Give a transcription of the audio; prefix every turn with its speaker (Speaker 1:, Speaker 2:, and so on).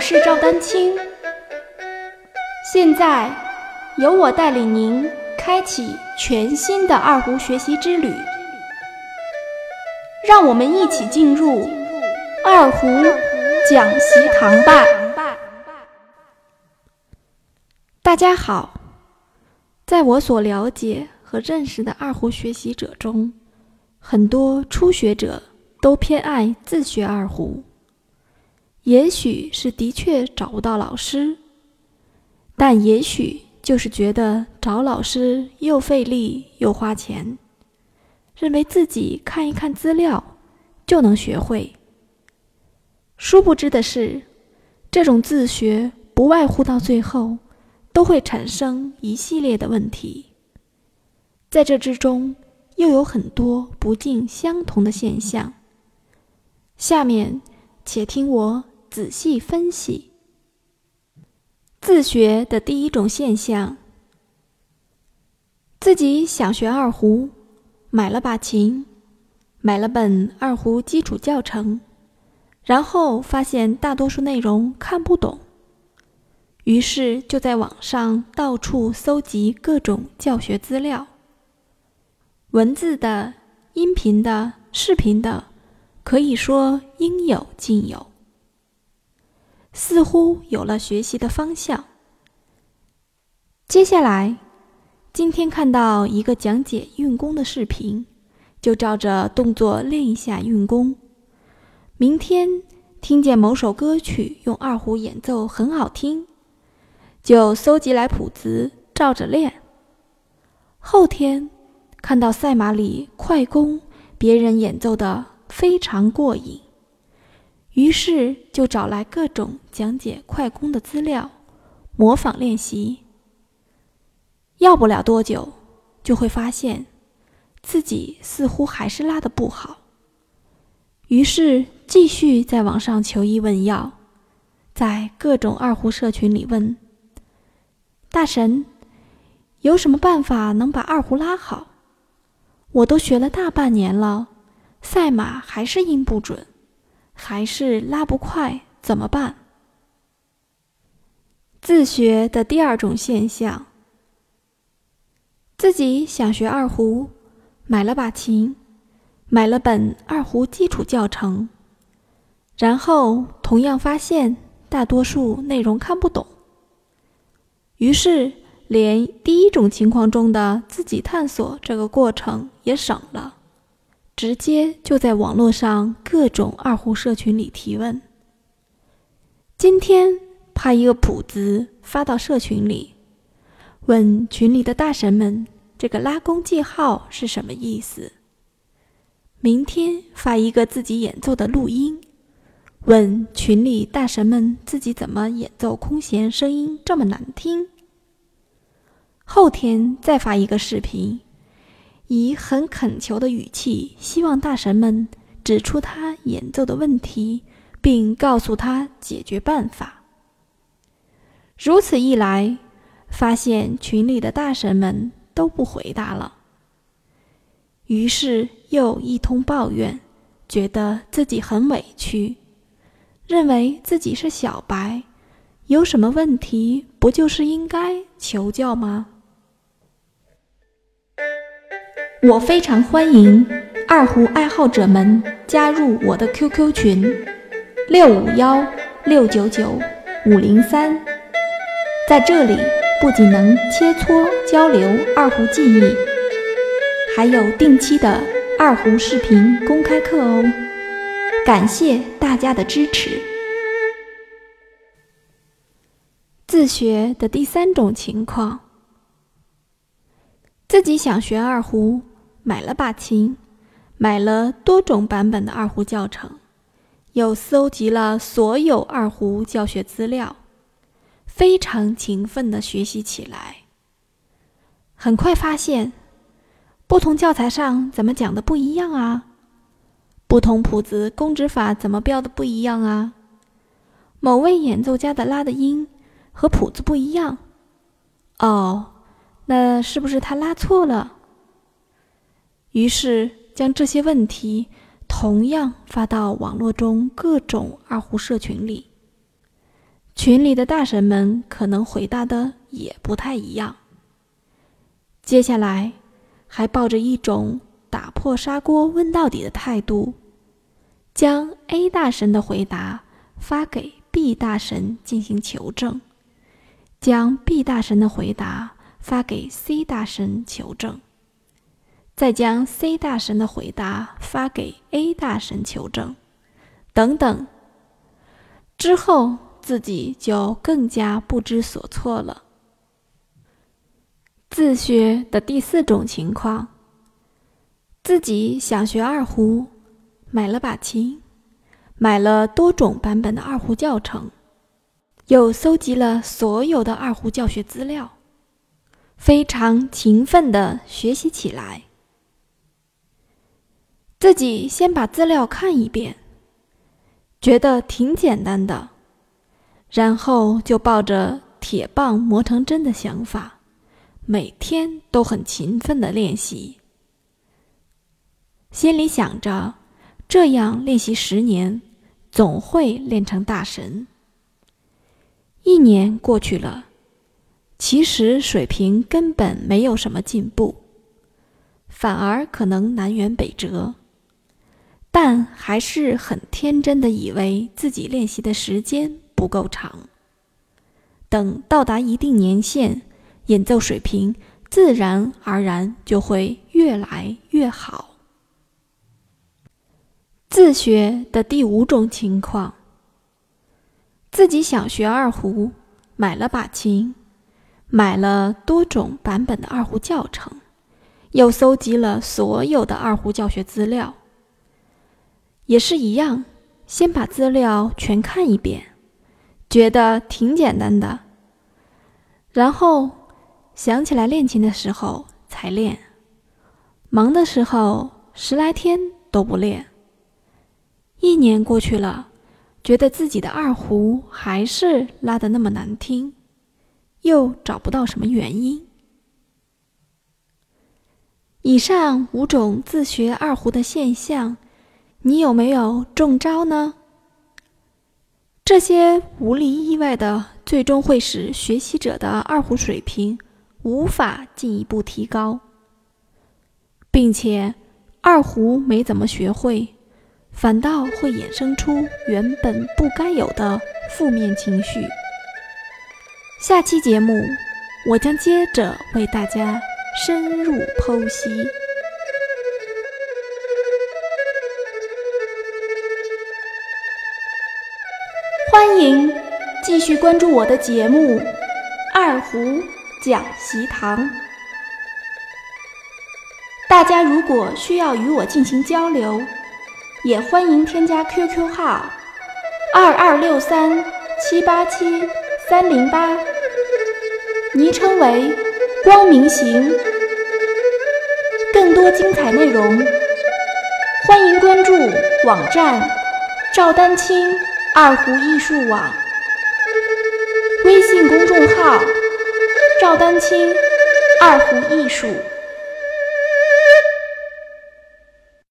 Speaker 1: 我是赵丹青，现在由我带领您开启全新的二胡学习之旅，让我们一起进入二胡讲习堂吧。大家好，在我所了解和认识的二胡学习者中，很多初学者都偏爱自学二胡。也许是的确找不到老师，但也许就是觉得找老师又费力又花钱，认为自己看一看资料就能学会。殊不知的是，这种自学不外乎到最后都会产生一系列的问题，在这之中又有很多不尽相同的现象。下面，且听我。仔细分析，自学的第一种现象：自己想学二胡，买了把琴，买了本二胡基础教程，然后发现大多数内容看不懂，于是就在网上到处搜集各种教学资料，文字的、音频的、视频的，可以说应有尽有。似乎有了学习的方向。接下来，今天看到一个讲解运功的视频，就照着动作练一下运功。明天听见某首歌曲用二胡演奏很好听，就搜集来谱子照着练。后天看到赛马里快攻别人演奏的非常过瘾。于是就找来各种讲解快攻的资料，模仿练习。要不了多久，就会发现自己似乎还是拉的不好。于是继续在网上求医问药，在各种二胡社群里问大神，有什么办法能把二胡拉好？我都学了大半年了，赛马还是音不准。还是拉不快，怎么办？自学的第二种现象，自己想学二胡，买了把琴，买了本二胡基础教程，然后同样发现大多数内容看不懂，于是连第一种情况中的自己探索这个过程也省了。直接就在网络上各种二胡社群里提问。今天拍一个谱子发到社群里，问群里的大神们这个拉弓记号是什么意思。明天发一个自己演奏的录音，问群里大神们自己怎么演奏空弦，声音这么难听。后天再发一个视频。以很恳求的语气，希望大神们指出他演奏的问题，并告诉他解决办法。如此一来，发现群里的大神们都不回答了，于是又一通抱怨，觉得自己很委屈，认为自己是小白，有什么问题不就是应该求教吗？我非常欢迎二胡爱好者们加入我的 QQ 群：六五幺六九九五零三。在这里，不仅能切磋交流二胡技艺，还有定期的二胡视频公开课哦。感谢大家的支持。自学的第三种情况，自己想学二胡。买了把琴，买了多种版本的二胡教程，又搜集了所有二胡教学资料，非常勤奋地学习起来。很快发现，不同教材上怎么讲的不一样啊？不同谱子公指法怎么标的不一样啊？某位演奏家的拉的音和谱子不一样，哦，那是不是他拉错了？于是将这些问题同样发到网络中各种二胡社群里，群里的大神们可能回答的也不太一样。接下来，还抱着一种打破砂锅问到底的态度，将 A 大神的回答发给 B 大神进行求证，将 B 大神的回答发给 C 大神求证，再将 C 大神的回答发给 A 大神求证，等等。之后自己就更加不知所措了。自学的第四种情况，自己想学二胡，买了把琴，买了多种版本的二胡教程，又搜集了所有的二胡教学资料，非常勤奋的学习起来。自己先把资料看一遍，觉得挺简单的，然后就抱着铁棒磨成针的想法。每天都很勤奋的练习，心里想着，这样练习十年，总会练成大神。一年过去了，其实水平根本没有什么进步，反而可能南辕北辙。但还是很天真的以为自己练习的时间不够长，等到达一定年限。演奏水平自然而然就会越来越好。自学的第五种情况，自己想学二胡，买了把琴，买了多种版本的二胡教程，又搜集了所有的二胡教学资料，也是一样，先把资料全看一遍，觉得挺简单的，然后。想起来练琴的时候才练，忙的时候十来天都不练。一年过去了，觉得自己的二胡还是拉的那么难听，又找不到什么原因。以上五种自学二胡的现象，你有没有中招呢？这些无理意外的，最终会使学习者的二胡水平。无法进一步提高，并且二胡没怎么学会，反倒会衍生出原本不该有的负面情绪。下期节目，我将接着为大家深入剖析。欢迎继续关注我的节目《二胡》。讲习堂，大家如果需要与我进行交流，也欢迎添加 QQ 号二二六三七八七三零八，昵称为光明行。更多精彩内容，欢迎关注网站赵丹青二胡艺术网，微信公众号。赵丹青，二胡艺术。